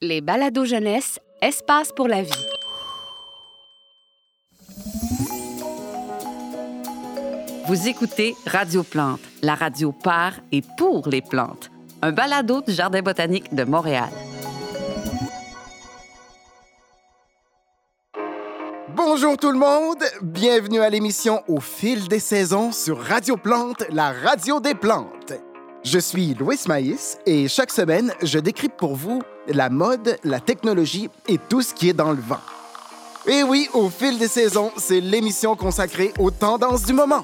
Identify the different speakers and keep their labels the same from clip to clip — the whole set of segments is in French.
Speaker 1: Les balados jeunesse, espace pour la vie.
Speaker 2: Vous écoutez Radio Plante, la radio par et pour les plantes, un balado du Jardin botanique de Montréal.
Speaker 3: Bonjour tout le monde, bienvenue à l'émission Au fil des saisons sur Radio Plante, la radio des plantes. Je suis Louis Maïs et chaque semaine, je décrypte pour vous la mode, la technologie et tout ce qui est dans le vent. Et oui, Au fil des saisons, c'est l'émission consacrée aux tendances du moment.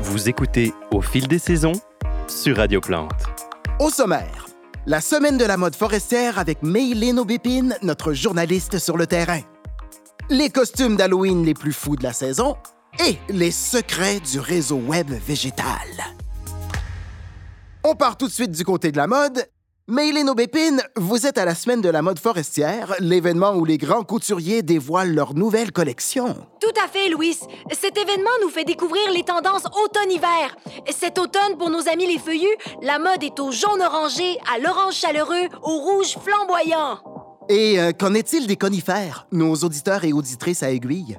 Speaker 4: Vous écoutez Au fil des saisons sur Radio Plante.
Speaker 3: Au sommaire, la semaine de la mode forestière avec Maylin Aubépine, notre journaliste sur le terrain. Les costumes d'Halloween les plus fous de la saison et les secrets du réseau web végétal. On part tout de suite du côté de la mode. Maylin Aubépine, vous êtes à la semaine de la mode forestière, l'événement où les grands couturiers dévoilent leur nouvelle collection.
Speaker 5: Tout à fait, Louis. Cet événement nous fait découvrir les tendances automne-hiver. Cet automne, pour nos amis les feuillus, la mode est au jaune orangé, à l'orange chaleureux, au rouge flamboyant.
Speaker 3: Et euh, qu'en est-il des conifères, nos auditeurs et auditrices à aiguille?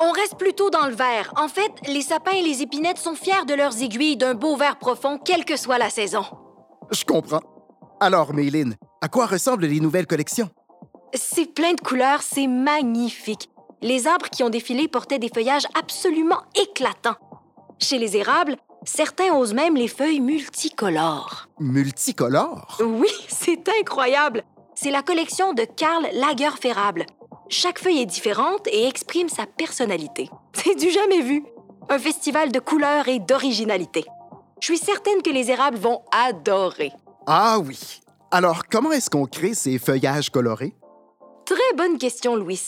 Speaker 5: On reste plutôt dans le vert. En fait, les sapins et les épinettes sont fiers de leurs aiguilles d'un beau vert profond, quelle que soit la saison.
Speaker 3: Je comprends. Alors, Maylin, à quoi ressemblent les nouvelles collections?
Speaker 5: C'est plein de couleurs, c'est magnifique. Les arbres qui ont défilé portaient des feuillages absolument éclatants. Chez les érables, certains osent même les feuilles multicolores.
Speaker 3: Multicolores?
Speaker 5: Oui, c'est incroyable. C'est la collection de Karl Lagerférable. Chaque feuille est différente et exprime sa personnalité. C'est du jamais vu. Un festival de couleurs et d'originalité. Je suis certaine que les érables vont adorer.
Speaker 3: Ah oui. Alors, comment est-ce qu'on crée ces feuillages colorés?
Speaker 5: Très bonne question, Louis.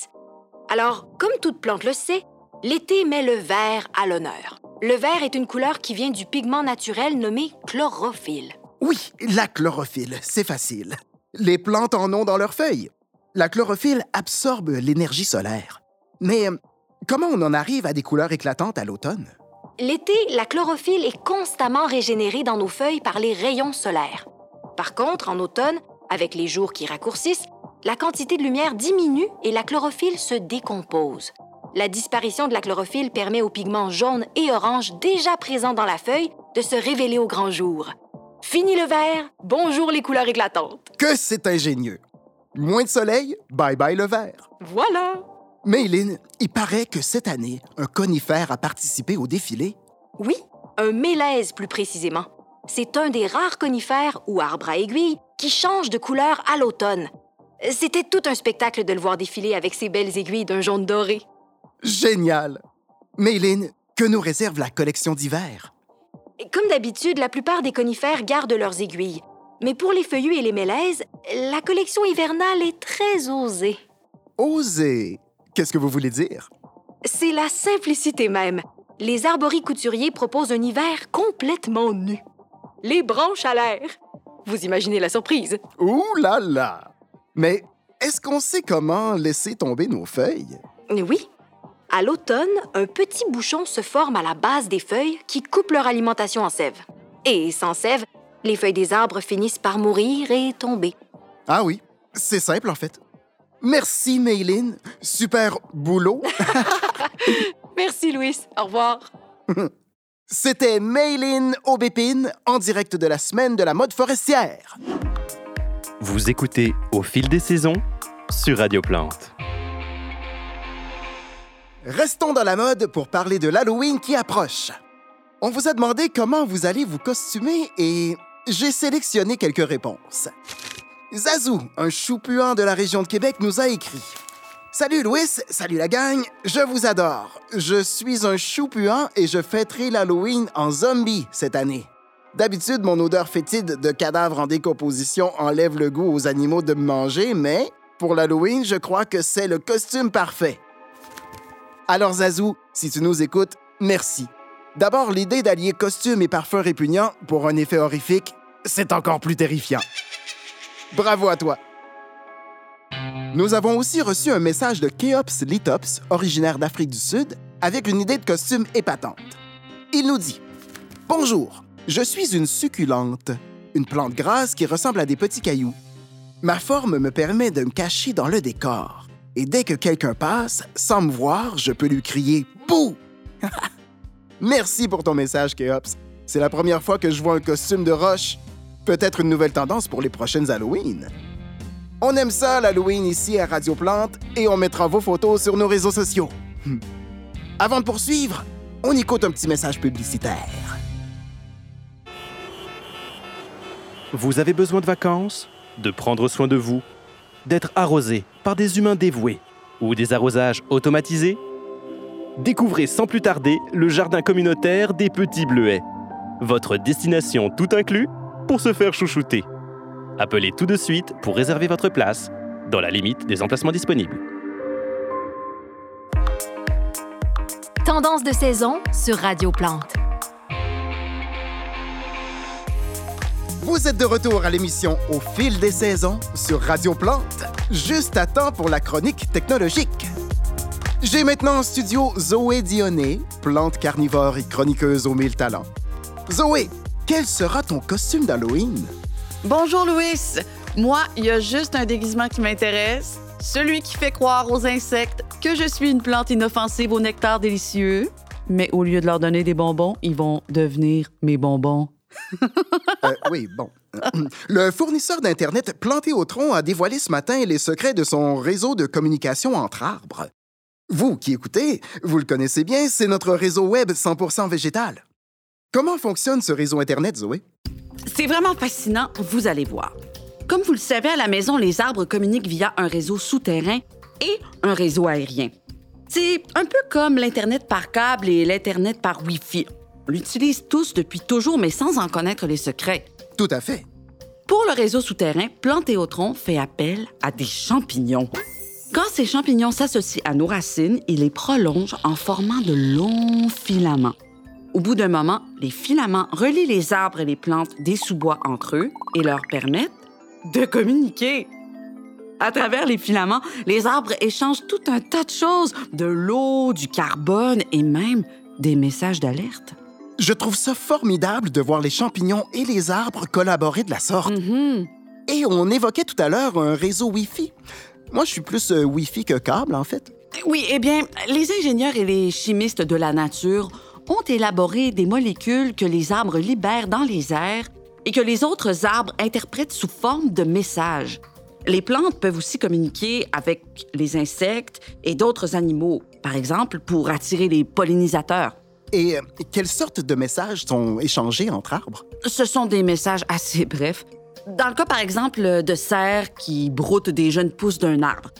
Speaker 5: Alors, comme toute plante le sait, l'été met le vert à l'honneur. Le vert est une couleur qui vient du pigment naturel nommé chlorophylle.
Speaker 3: Oui, la chlorophylle, c'est facile. Les plantes en ont dans leurs feuilles. La chlorophylle absorbe l'énergie solaire. Mais euh, comment on en arrive à des couleurs éclatantes à l'automne?
Speaker 5: L'été, la chlorophylle est constamment régénérée dans nos feuilles par les rayons solaires. Par contre, en automne, avec les jours qui raccourcissent, la quantité de lumière diminue et la chlorophylle se décompose. La disparition de la chlorophylle permet aux pigments jaunes et oranges déjà présents dans la feuille de se révéler au grand jour. Fini le vert, bonjour les couleurs éclatantes.
Speaker 3: Que c'est ingénieux! Moins de soleil, bye bye le vert.
Speaker 5: Voilà.
Speaker 3: Maylin, il paraît que cette année, un conifère a participé au défilé.
Speaker 5: Oui, un mélèze plus précisément. C'est un des rares conifères ou arbres à aiguilles qui change de couleur à l'automne. C'était tout un spectacle de le voir défiler avec ses belles aiguilles d'un jaune doré.
Speaker 3: Génial! Maylin, que nous réserve la collection d'hiver?
Speaker 5: Comme d'habitude, la plupart des conifères gardent leurs aiguilles. Mais pour les feuillus et les mélèzes, la collection hivernale est très osée.
Speaker 3: Osée? Qu'est-ce que vous voulez dire?
Speaker 5: C'est la simplicité même. Les arboricouturiers proposent un hiver complètement nu. Les branches à l'air. Vous imaginez la surprise?
Speaker 3: Ouh là là! Mais est-ce qu'on sait comment laisser tomber nos feuilles?
Speaker 5: Oui. À l'automne, un petit bouchon se forme à la base des feuilles qui coupent leur alimentation en sève. Et sans sève, les feuilles des arbres finissent par mourir et tomber.
Speaker 3: Ah oui, c'est simple en fait. Merci, Maylin. Super boulot.
Speaker 5: Merci, Louis. Au revoir.
Speaker 3: C'était Maylin Aubépine en direct de la semaine de la mode forestière.
Speaker 4: Vous écoutez Au fil des saisons sur Radio Plante.
Speaker 3: Restons dans la mode pour parler de l'Halloween qui approche. On vous a demandé comment vous allez vous costumer et j'ai sélectionné quelques réponses. Zazou, un choupuant de la région de Québec, nous a écrit Salut Louis, salut la gang, je vous adore. Je suis un choupuant et je fêterai l'Halloween en zombie cette année. D'habitude, mon odeur fétide de cadavre en décomposition enlève le goût aux animaux de me manger, mais pour l'Halloween, je crois que c'est le costume parfait. Alors Zazou, si tu nous écoutes, merci. D'abord, l'idée d'allier costume et parfum répugnant pour un effet horrifique, c'est encore plus terrifiant. Bravo à toi. Nous avons aussi reçu un message de Keops Litops, originaire d'Afrique du Sud, avec une idée de costume épatante. Il nous dit Bonjour, je suis une succulente, une plante grasse qui ressemble à des petits cailloux. Ma forme me permet de me cacher dans le décor. Et dès que quelqu'un passe, sans me voir, je peux lui crier Bouh! Merci pour ton message, Keops. C'est la première fois que je vois un costume de roche. Peut-être une nouvelle tendance pour les prochaines Halloween. On aime ça, l'Halloween, ici à Radio Plante, et on mettra vos photos sur nos réseaux sociaux. Hmm. Avant de poursuivre, on écoute un petit message publicitaire.
Speaker 4: Vous avez besoin de vacances, de prendre soin de vous, d'être arrosé par des humains dévoués ou des arrosages automatisés? Découvrez sans plus tarder le jardin communautaire des Petits Bleuets. Votre destination tout inclus pour se faire chouchouter. Appelez tout de suite pour réserver votre place, dans la limite des emplacements disponibles.
Speaker 5: Tendance de saison sur Radio Plante.
Speaker 3: Vous êtes de retour à l'émission Au fil des saisons sur Radio Plante, juste à temps pour la chronique technologique. J'ai maintenant en studio Zoé Dionné, plante carnivore et chroniqueuse aux mille talents. Zoé, quel sera ton costume d'Halloween?
Speaker 6: Bonjour Louis. Moi, il y a juste un déguisement qui m'intéresse, celui qui fait croire aux insectes que je suis une plante inoffensive au nectar délicieux. Mais au lieu de leur donner des bonbons, ils vont devenir mes bonbons.
Speaker 3: Euh, oui, bon. Le fournisseur d'Internet Planté au tronc a dévoilé ce matin les secrets de son réseau de communication entre arbres. Vous qui écoutez, vous le connaissez bien, c'est notre réseau web 100% végétal. Comment fonctionne ce réseau Internet, Zoé?
Speaker 6: C'est vraiment fascinant, vous allez voir. Comme vous le savez, à la maison, les arbres communiquent via un réseau souterrain et un réseau aérien. C'est un peu comme l'Internet par câble et l'Internet par Wi-Fi. On l'utilise tous depuis toujours, mais sans en connaître les secrets.
Speaker 3: Tout à fait.
Speaker 6: Pour le réseau souterrain, Plantéotron fait appel à des champignons. Quand ces champignons s'associent à nos racines, ils les prolongent en formant de longs filaments. Au bout d'un moment, les filaments relient les arbres et les plantes des sous-bois entre eux et leur permettent de communiquer. À travers les filaments, les arbres échangent tout un tas de choses, de l'eau, du carbone et même des messages d'alerte.
Speaker 3: Je trouve ça formidable de voir les champignons et les arbres collaborer de la sorte.
Speaker 6: Mhm.
Speaker 3: Et on évoquait tout à l'heure un réseau Wi-Fi. Moi, je suis plus euh, Wi-Fi que câble, en fait.
Speaker 6: Oui, eh bien, les ingénieurs et les chimistes de la nature ont élaboré des molécules que les arbres libèrent dans les airs et que les autres arbres interprètent sous forme de messages. Les plantes peuvent aussi communiquer avec les insectes et d'autres animaux, par exemple pour attirer les pollinisateurs.
Speaker 3: Et euh, quelles sortes de messages sont échangés entre arbres?
Speaker 6: Ce sont des messages assez brefs. Dans le cas, par exemple, de cerfs qui broutent des jeunes pousses d'un arbre,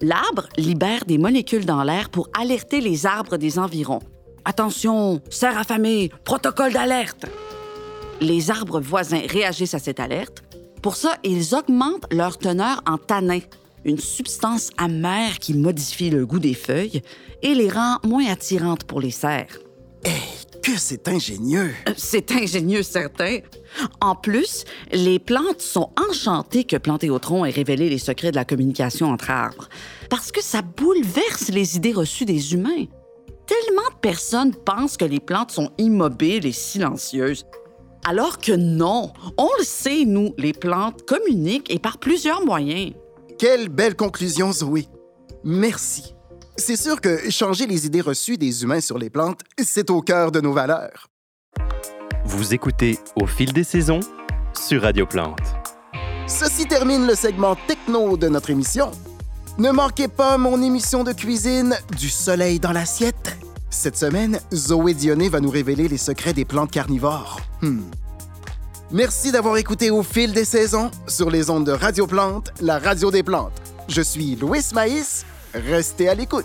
Speaker 6: l'arbre libère des molécules dans l'air pour alerter les arbres des environs. Attention, cerf affamé, protocole d'alerte. Les arbres voisins réagissent à cette alerte. Pour ça, ils augmentent leur teneur en tanin, une substance amère qui modifie le goût des feuilles et les rend moins attirantes pour les cerfs.
Speaker 3: Que c'est ingénieux!
Speaker 6: Euh, C'est ingénieux, certain. En plus, les plantes sont enchantées que Plantéotron ait révélé les secrets de la communication entre arbres, parce que ça bouleverse les idées reçues des humains. Tellement de personnes pensent que les plantes sont immobiles et silencieuses. Alors que non, on le sait, nous, les plantes communiquent et par plusieurs moyens.
Speaker 3: Quelle belle conclusion, Zoé. Merci. C'est sûr que changer les idées reçues des humains sur les plantes, c'est au cœur de nos valeurs.
Speaker 4: Vous écoutez Au fil des saisons sur Radio Plante.
Speaker 3: Ceci termine le segment techno de notre émission. Ne manquez pas mon émission de cuisine Du soleil dans l'assiette. Cette semaine, Zoé Dionné va nous révéler les secrets des plantes carnivores. Hmm. Merci d'avoir écouté Au fil des saisons sur les ondes de Radio Plante, la radio des plantes. Je suis Louis Maïs. Restez à l'écoute.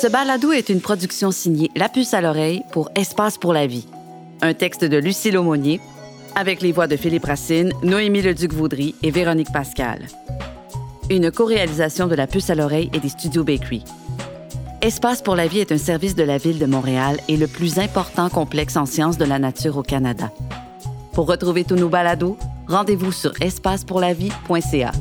Speaker 6: Ce balado est une production signée La puce à l'oreille pour Espace pour la vie. Un texte de Lucille Aumonier, avec les voix de Philippe Racine, Noémie Leduc-Vaudry et Véronique Pascal. Une co-réalisation de La puce à l'oreille et des studios Bakery. Espace pour la vie est un service de la Ville de Montréal et le plus important complexe en sciences de la nature au Canada. Pour retrouver tous nos balados, rendez-vous sur espacepourlavie.ca.